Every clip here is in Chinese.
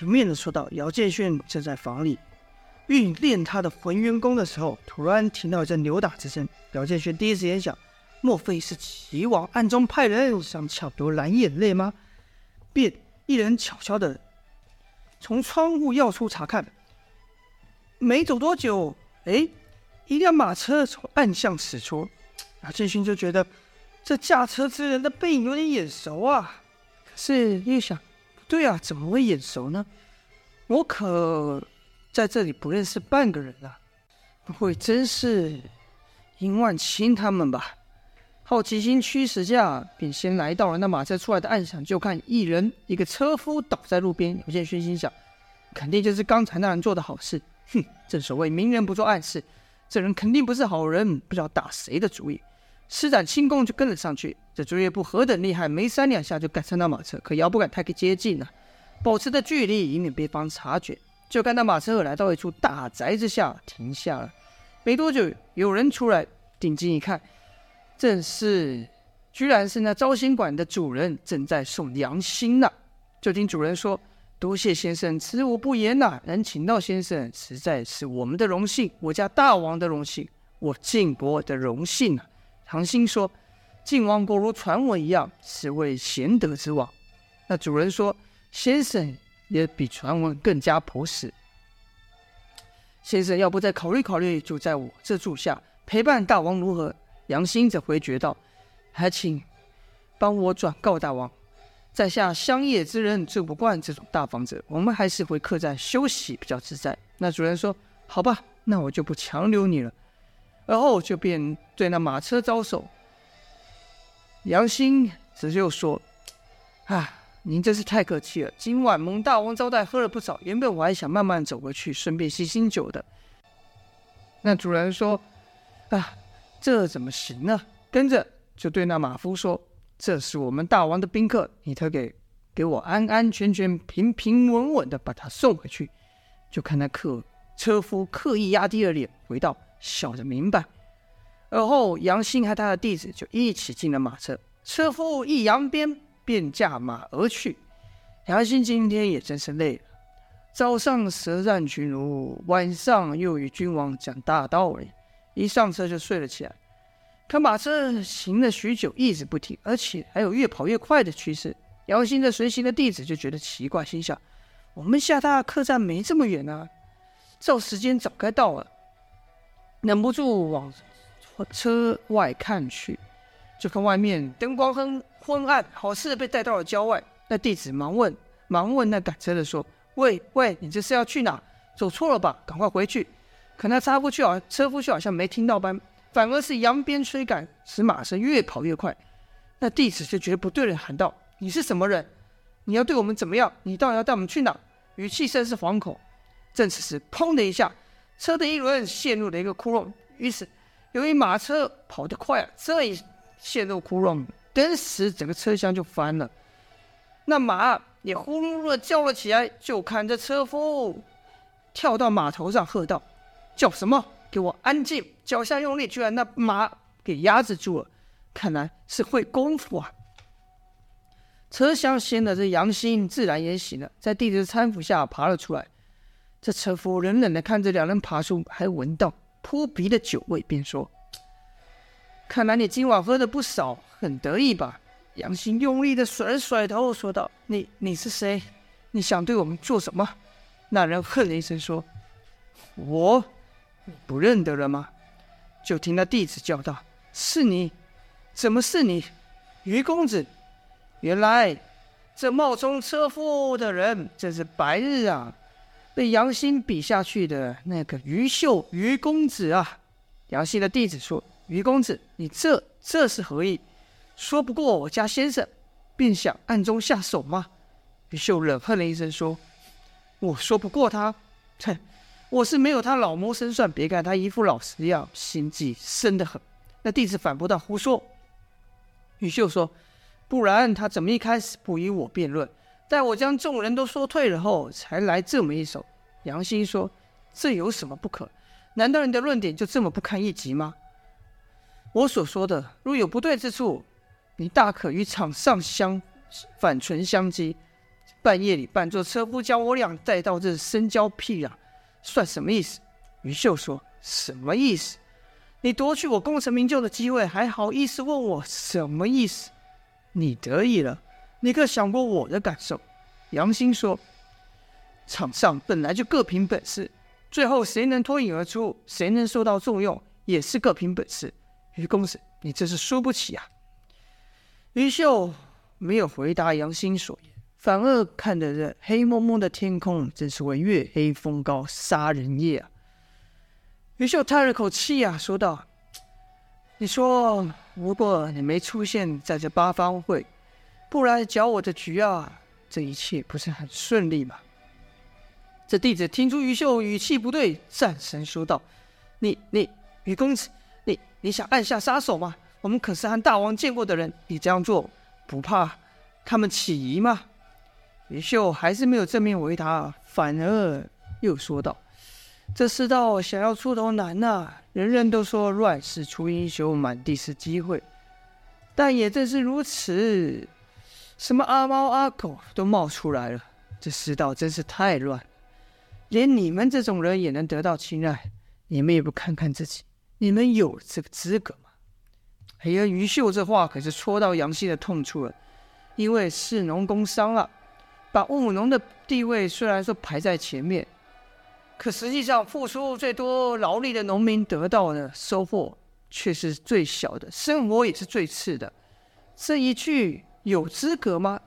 情面的说道：“姚建勋正在房里运练他的浑元功的时候，突然听到一阵扭打之声。姚建勋第一时间想，莫非是齐王暗中派人想抢夺蓝眼泪吗？便一人悄悄的从窗户要出查看。没走多久，哎，一辆马车从暗巷驶出。姚建勋就觉得这驾车之人的背影有点眼熟啊，可是又想。”对啊，怎么会眼熟呢？我可在这里不认识半个人啊！不会真是殷万清他们吧？好奇心驱使下，便先来到了那马车出来的暗巷，就看一人一个车夫倒在路边。姚建勋心想，肯定就是刚才那人做的好事。哼，正所谓明人不做暗事，这人肯定不是好人，不知道打谁的主意。施展轻功就跟了上去，这竹叶部何等厉害，没三两下就赶上那马车，可姚不敢太接近了，保持着距离，以免被方察觉。就看到马车来到一处大宅之下，停下了。没多久，有人出来，定睛一看，正是，居然是那招新馆的主人，正在送良心呢。就听主人说：“多谢先生，此无不言呐，能请到先生，实在是我们的荣幸，我家大王的荣幸，我晋国的荣幸啊。”杨兴说：“晋王果如传闻一样，是位贤德之王。”那主人说：“先生也比传闻更加朴实。先生要不再考虑考虑，就在我这住下陪伴大王如何？”杨兴则回绝道：“还请帮我转告大王，在下乡野之人住不惯这种大房子，我们还是回客栈休息比较自在。”那主人说：“好吧，那我就不强留你了。”而后就便对那马车招手，杨兴则就说：“啊，您真是太客气了。今晚蒙大王招待，喝了不少。原本我还想慢慢走过去，顺便醒醒酒的。”那主人说：“啊，这怎么行呢？”跟着就对那马夫说：“这是我们大王的宾客，你特给给我安安全全、平平稳稳的把他送回去。”就看那客车夫刻意压低了脸，回道。晓得明白，而后杨兴和他的弟子就一起进了马车，车夫一扬鞭，便驾马而去。杨兴今天也真是累了，早上舌战群儒，晚上又与君王讲大道理，一上车就睡了起来。可马车行了许久，一直不停，而且还有越跑越快的趋势。杨兴的随行的弟子就觉得奇怪，心想：我们下榻客栈没这么远啊，照时间早该到了。忍不住往车外看去，就看外面灯光很昏暗，好似被带到了郊外。那弟子忙问，忙问那赶车的说：“喂喂，你这是要去哪？走错了吧？赶快回去！”可那车夫却好，车夫却好像没听到般，反而是扬鞭催赶，使马车越跑越快。那弟子就觉得不对了，喊道：“你是什么人？你要对我们怎么样？你到底要带我们去哪？”语气甚是惶恐。正此时，砰的一下。车的一轮陷入了一个窟窿，于是由于马车跑得快，这一陷入窟窿，顿时整个车厢就翻了。那马也呼噜噜的叫了起来，就看着车夫跳到马头上喝道：“叫什么？给我安静！”脚下用力，居然那马给压制住了。看来是会功夫啊！车厢掀的这杨兴自然也醒了，在弟子搀扶下爬了出来。这车夫冷冷的看着两人爬出，还闻到扑鼻的酒味，便说：“看来你今晚喝的不少，很得意吧？”杨行用力的甩甩头，说道：“你你是谁？你想对我们做什么？”那人哼了一声，说：“我，你不认得了吗？”就听那弟子叫道：“是你？怎么是你？于公子？原来这冒充车夫的人，真是白日啊！”被杨兴比下去的那个于秀于公子啊！杨兴的弟子说：“于公子，你这这是何意？说不过我家先生，便想暗中下手吗？”于秀冷哼了一声说：“我说不过他，哼，我是没有他老谋深算。别看他一副老实样，心计深得很。”那弟子反驳道：“胡说！”于秀说：“不然他怎么一开始不与我辩论？”待我将众人都说退了后，才来这么一手。杨兴说：“这有什么不可？难道你的论点就这么不堪一击吗？我所说的，若有不对之处，你大可与场上相反唇相讥，半夜里扮作车夫，将我俩带到这深郊僻壤，算什么意思？”于秀说：“什么意思？你夺去我功成名就的机会，还好意思问我什么意思？你得意了，你可想过我的感受？”杨兴说：“场上本来就各凭本事，最后谁能脱颖而出，谁能受到重用，也是各凭本事。于公子，你这是输不起啊！”于秀没有回答杨兴所言，反而看着这黑蒙蒙的天空，真是为月黑风高杀人夜啊！于秀叹了口气啊，说道：“你说，如果你没出现在这八方会，不来搅我的局啊？”这一切不是很顺利吗？这弟子听出于秀语气不对，战神说道：“你、你、于公子，你、你想暗下杀手吗？我们可是和大王见过的人，你这样做不怕他们起疑吗？”于秀还是没有正面回答，反而又说道：“这世道想要出头难呐、啊，人人都说乱世出英雄，满地是机会，但也正是如此。”什么阿猫阿狗都冒出来了，这世道真是太乱，连你们这种人也能得到青睐，你们也不看看自己，你们有这个资格吗？哎呀，于秀这话可是戳到杨希的痛处了，因为士农工商啊，把务农的地位虽然说排在前面，可实际上付出最多劳力的农民得到的收获却是最小的，生活也是最次的，这一句。有资格吗？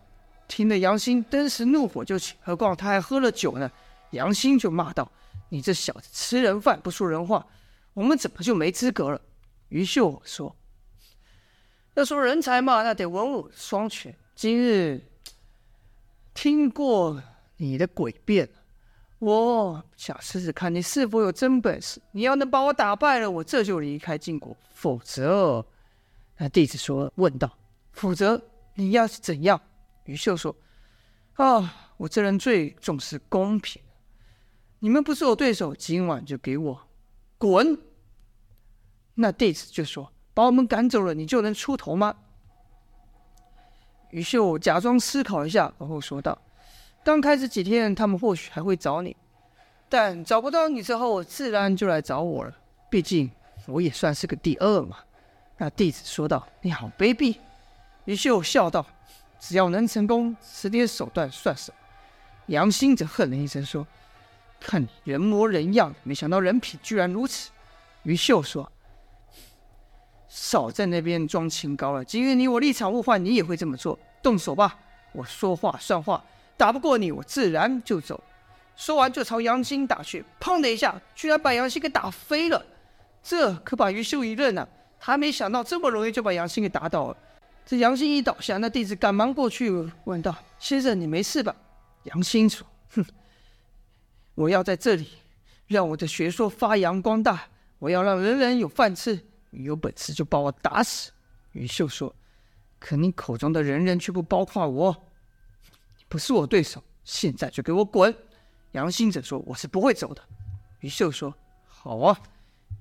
听得杨兴登时怒火就起，何况他还喝了酒呢。杨兴就骂道：“你这小子吃人饭不说人话，我们怎么就没资格了？”于秀说：“要说人才嘛，那得文武双全。今日听过你的诡辩，我想试试看你是否有真本事。你要能把我打败了，我这就离开晋国；否则，那弟子说问道：否则。”你要是怎样？于秀说：“啊，我这人最重视公平。你们不是我对手，今晚就给我滚。”那弟子就说：“把我们赶走了，你就能出头吗？”于秀假装思考一下，然后说道：“刚开始几天，他们或许还会找你，但找不到你之后，自然就来找我了。毕竟我也算是个第二嘛。”那弟子说道：“你好卑鄙。”于秀笑道：“只要能成功，此点手段算什么？”杨兴则哼了一声说：“看你人模人样的，没想到人品居然如此。”于秀说：“少在那边装清高了。今日你我立场互换，你也会这么做。动手吧，我说话算话，打不过你，我自然就走。”说完就朝杨兴打去，砰的一下，居然把杨兴给打飞了。这可把于秀一愣啊！他没想到这么容易就把杨兴给打倒了。这杨兴一倒下，那弟子赶忙过去问道：“先生，你没事吧？”杨兴说：“哼，我要在这里让我的学说发扬光大，我要让人人有饭吃。你有本事就把我打死。”于秀说：“可你口中的人人却不包括我，你不是我对手。现在就给我滚！”杨兴则说：“我是不会走的。”于秀说：“好啊，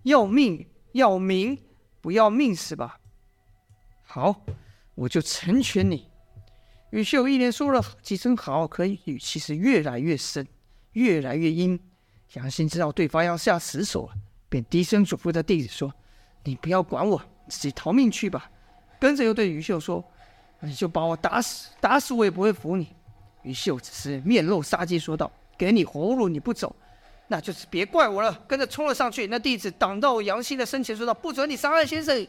要命要命，不要命是吧？好。”我就成全你。于秀一连说了几声好，可语气是越来越深，越来越阴。杨欣知道对方要下死手了，便低声嘱咐着弟子说：“你不要管我，自己逃命去吧。”跟着又对于秀说：“你就把我打死，打死我也不会服你。”于秀只是面露杀机说道：“给你活路你不走，那就是别怪我了。”跟着冲了上去，那弟子挡到杨欣的身前说道：“不准你伤害先生。”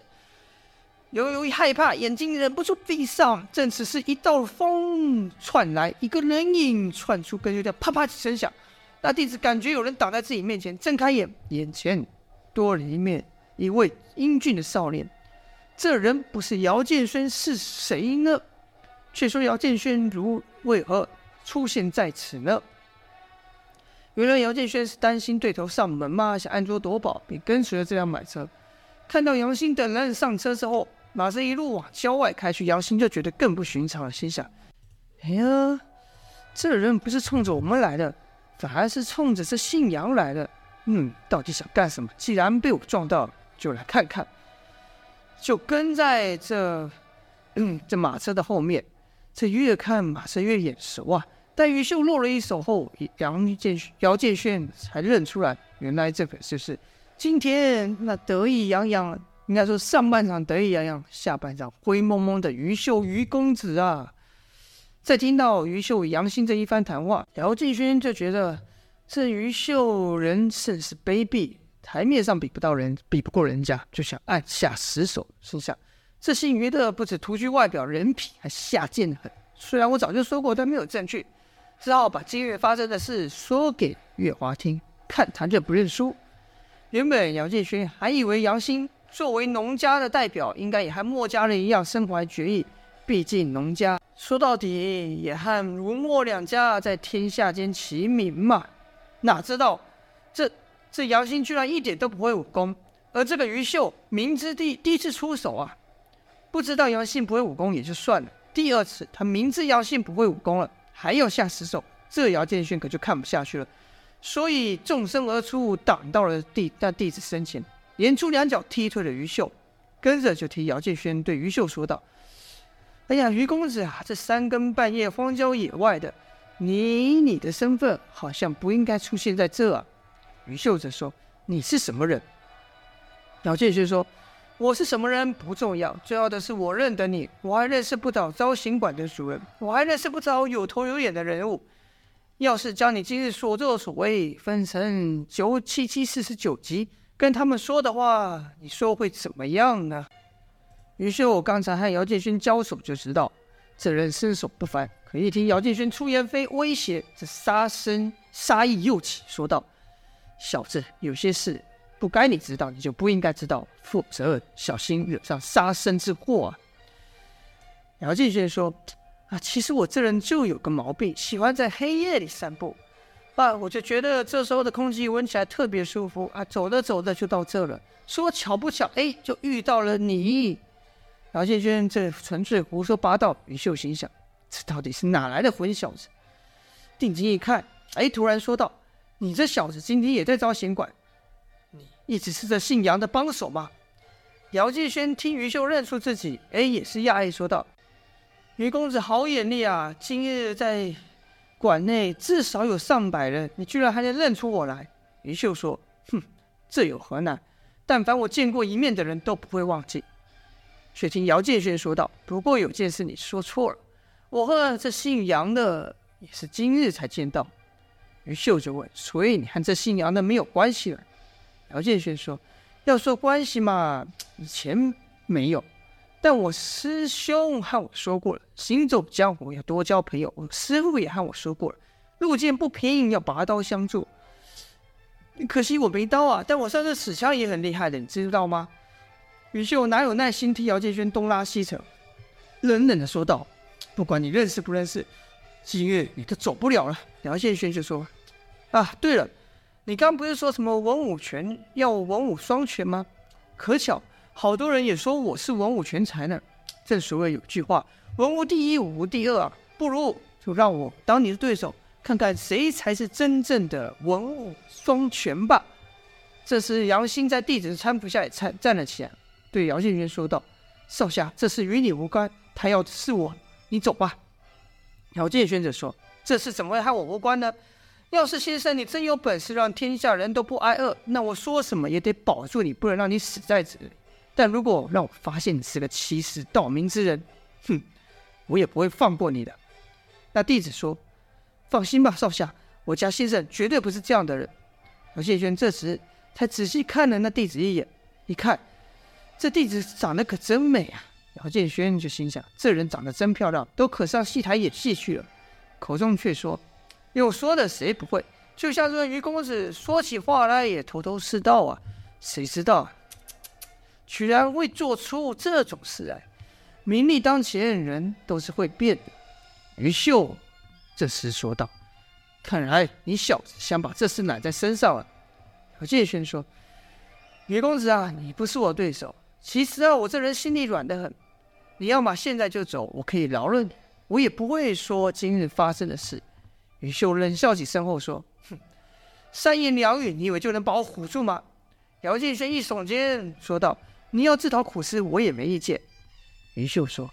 由由于害怕，眼睛忍不住闭上。正此时，一道风窜来，一个人影窜出，跟着啪啪几声响。那弟子感觉有人挡在自己面前，睁开眼，眼前多了一面一位英俊的少年。这人不是姚建轩是谁呢？却说姚建轩如为何出现在此呢？原来姚建轩是担心对头上门嘛，想暗中夺宝，便跟随了这辆马车。看到杨兴等人上车之后。马车一路往郊外开去，杨兴就觉得更不寻常了，心想：“哎呀，这人不是冲着我们来的，反而是冲着这姓杨来的。嗯，到底想干什么？既然被我撞到了，就来看看。”就跟在这，嗯，这马车的后面。这越看马车越眼熟啊，但于秀落了一手后，杨建姚建轩才认出来，原来这可就是今天那得意洋洋，应该说上半场得意洋洋，下半场灰蒙蒙的于秀于公子啊！在听到于秀杨兴这一番谈话，姚敬轩就觉得这于秀人甚是卑鄙，台面上比不到人，比不过人家，就想暗下死手，心想这姓于的不止徒具外表，人品还下贱得很。虽然我早就说过，但没有证据。只好把今日发生的事说给月华听，看他认不认输。原本姚建勋还以为杨兴作为农家的代表，应该也和墨家人一样身怀绝艺。毕竟农家说到底也和儒墨两家在天下间齐名嘛。哪知道这这杨兴居然一点都不会武功，而这个于秀明知第第一次出手啊，不知道杨兴不会武功也就算了，第二次他明知杨兴不会武功了。还要下死手，这姚建勋可就看不下去了，所以纵身而出，挡到了弟那弟子身前，连出两脚踢退了于秀，跟着就听姚建轩对于秀说道：“哎呀，于公子啊，这三更半夜荒郊野外的，你你的身份好像不应该出现在这啊。”于秀则说：“你是什么人？”姚建轩说。我是什么人不重要，重要的是我认得你。我还认识不少招行馆的主人，我还认识不少有头有脸的人物。要是将你今日所作所为分成九七七四十九集，跟他们说的话，你说会怎么样呢？于是我刚才和姚建勋交手就知道，这人身手不凡。可一听姚建勋出言非威胁，这杀声杀意又起，说道：“小子，有些事。”不该你知道，你就不应该知道，否则小心惹上杀身之祸啊！姚建轩说：“啊，其实我这人就有个毛病，喜欢在黑夜里散步。啊，我就觉得这时候的空气闻起来特别舒服啊。走着走着就到这了，说巧不巧，哎，就遇到了你。”姚建轩这纯粹胡说八道。于秀心想：这到底是哪来的混小子？定睛一看，哎，突然说道：“你这小子今天也在招贤馆？”一直是这姓杨的帮手吗？姚继轩听于秀认出自己，哎，也是讶异，说道：“于公子好眼力啊！今日在馆内至少有上百人，你居然还能认出我来。”于秀说：“哼，这有何难？但凡我见过一面的人都不会忘记。”却听姚建轩说道：“不过有件事你说错了，我和这姓杨的也是今日才见到。”于秀就问：“所以你和这姓杨的没有关系了？”姚建轩说：“要说关系嘛，以前没有，但我师兄和我说过了，行走江湖要多交朋友。我师父也和我说过了，路见不平要拔刀相助。可惜我没刀啊，但我上次使枪也很厉害的，你知道吗？”于秀哪有耐心替姚建轩东拉西扯，冷冷的说道：“不管你认识不认识，今日你都走不了了。”姚建轩就说：“啊，对了。”你刚不是说什么文武全要文武双全吗？可巧，好多人也说我是文武全才呢。正所谓有句话，文无第一，武无第二啊。不如就让我当你的对手，看看谁才是真正的文武双全吧。这时，杨兴在弟子的搀扶下也站站了起来，对姚建轩说道：“少侠，这事与你无关，他要的是我，你走吧。”姚建轩则说：“这事怎么会和我无关呢？”要是先生你真有本事让天下人都不挨饿，那我说什么也得保住你，不能让你死在这里。但如果让我发现你是个欺世盗名之人，哼，我也不会放过你的。那弟子说：“放心吧，少侠，我家先生绝对不是这样的人。”姚建轩这时才仔细看了那弟子一眼，一看这弟子长得可真美啊！姚建轩就心想：这人长得真漂亮，都可上戏台演戏去了。口中却说。有说的谁不会？就像这于公子说起话来也头头是道啊，谁知道啊居然会做出这种事来？名利当前，人都是会变的。于秀这时说道：“看来你小子想把这事揽在身上了。”何建轩说：“于公子啊，你不是我对手。其实啊，我这人心里软得很。你要么现在就走，我可以饶了你，我也不会说今日发生的事。”于秀冷笑几声后说：“哼，三言两语，你以为就能把我唬住吗？”姚建轩一耸肩说道：“你要自讨苦吃，我也没意见。”于秀说：“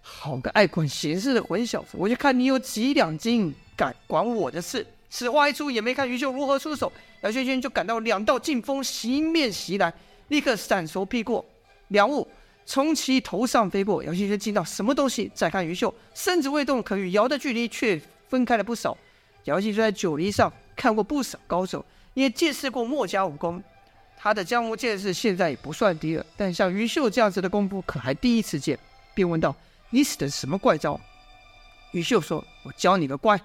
好个爱管闲事的混小子，我就看你有几两金。”敢管我的事？此话一出，也没看于秀如何出手，姚轩轩就感到两道劲风迎面袭来，立刻闪手避过，两物从其头上飞过。姚轩轩惊到什么东西？再看于秀，身子未动，可与姚的距离却分开了不少。姚轩轩在九黎上看过不少高手，也见识过墨家武功，他的江湖见识现在也不算低了。但像于秀这样子的功夫，可还第一次见，便问道：“你使的是什么怪招？”于秀说：“我教你个乖。”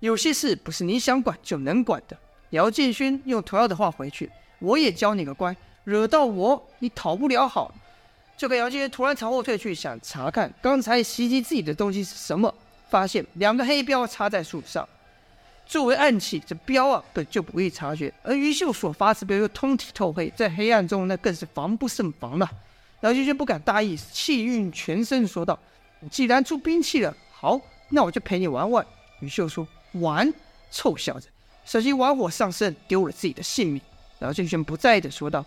有些事不是你想管就能管的。姚建勋用同样的话回去：“我也教你个乖，惹到我你讨不了好。”就看姚建勋突然朝后退去，想查看刚才袭击自己的东西是什么，发现两个黑标插在树上。作为暗器，这标啊本就不易察觉，而于秀所发之标又通体透黑，在黑暗中那更是防不胜防了。姚建勋不敢大意，气运全身说道：“既然出兵器了，好，那我就陪你玩玩。”于秀说。玩，臭小子，小心玩火上身，丢了自己的性命。姚建轩不在意的说道：“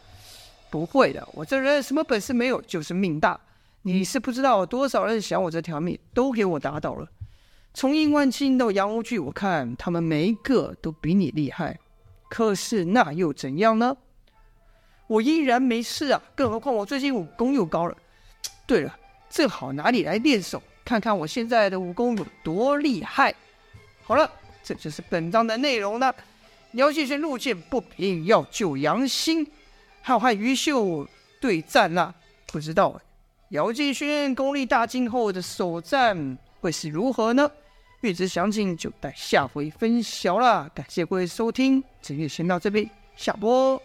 不会的，我这人什么本事没有，就是命大。你是不知道多少人想我这条命，都给我打倒了。从殷万青到杨无惧，我看他们每一个都比你厉害。可是那又怎样呢？我依然没事啊，更何况我最近武功又高了。对了，正好拿你来练手，看看我现在的武功有多厉害。”好了，这就是本章的内容了。姚建勋路见不平，要救杨兴，还要和于秀对战了。不知道姚建勋功力大进后的首战会是如何呢？欲知详情，就待下回分晓啦。感谢各位收听，今天先到这边，下播。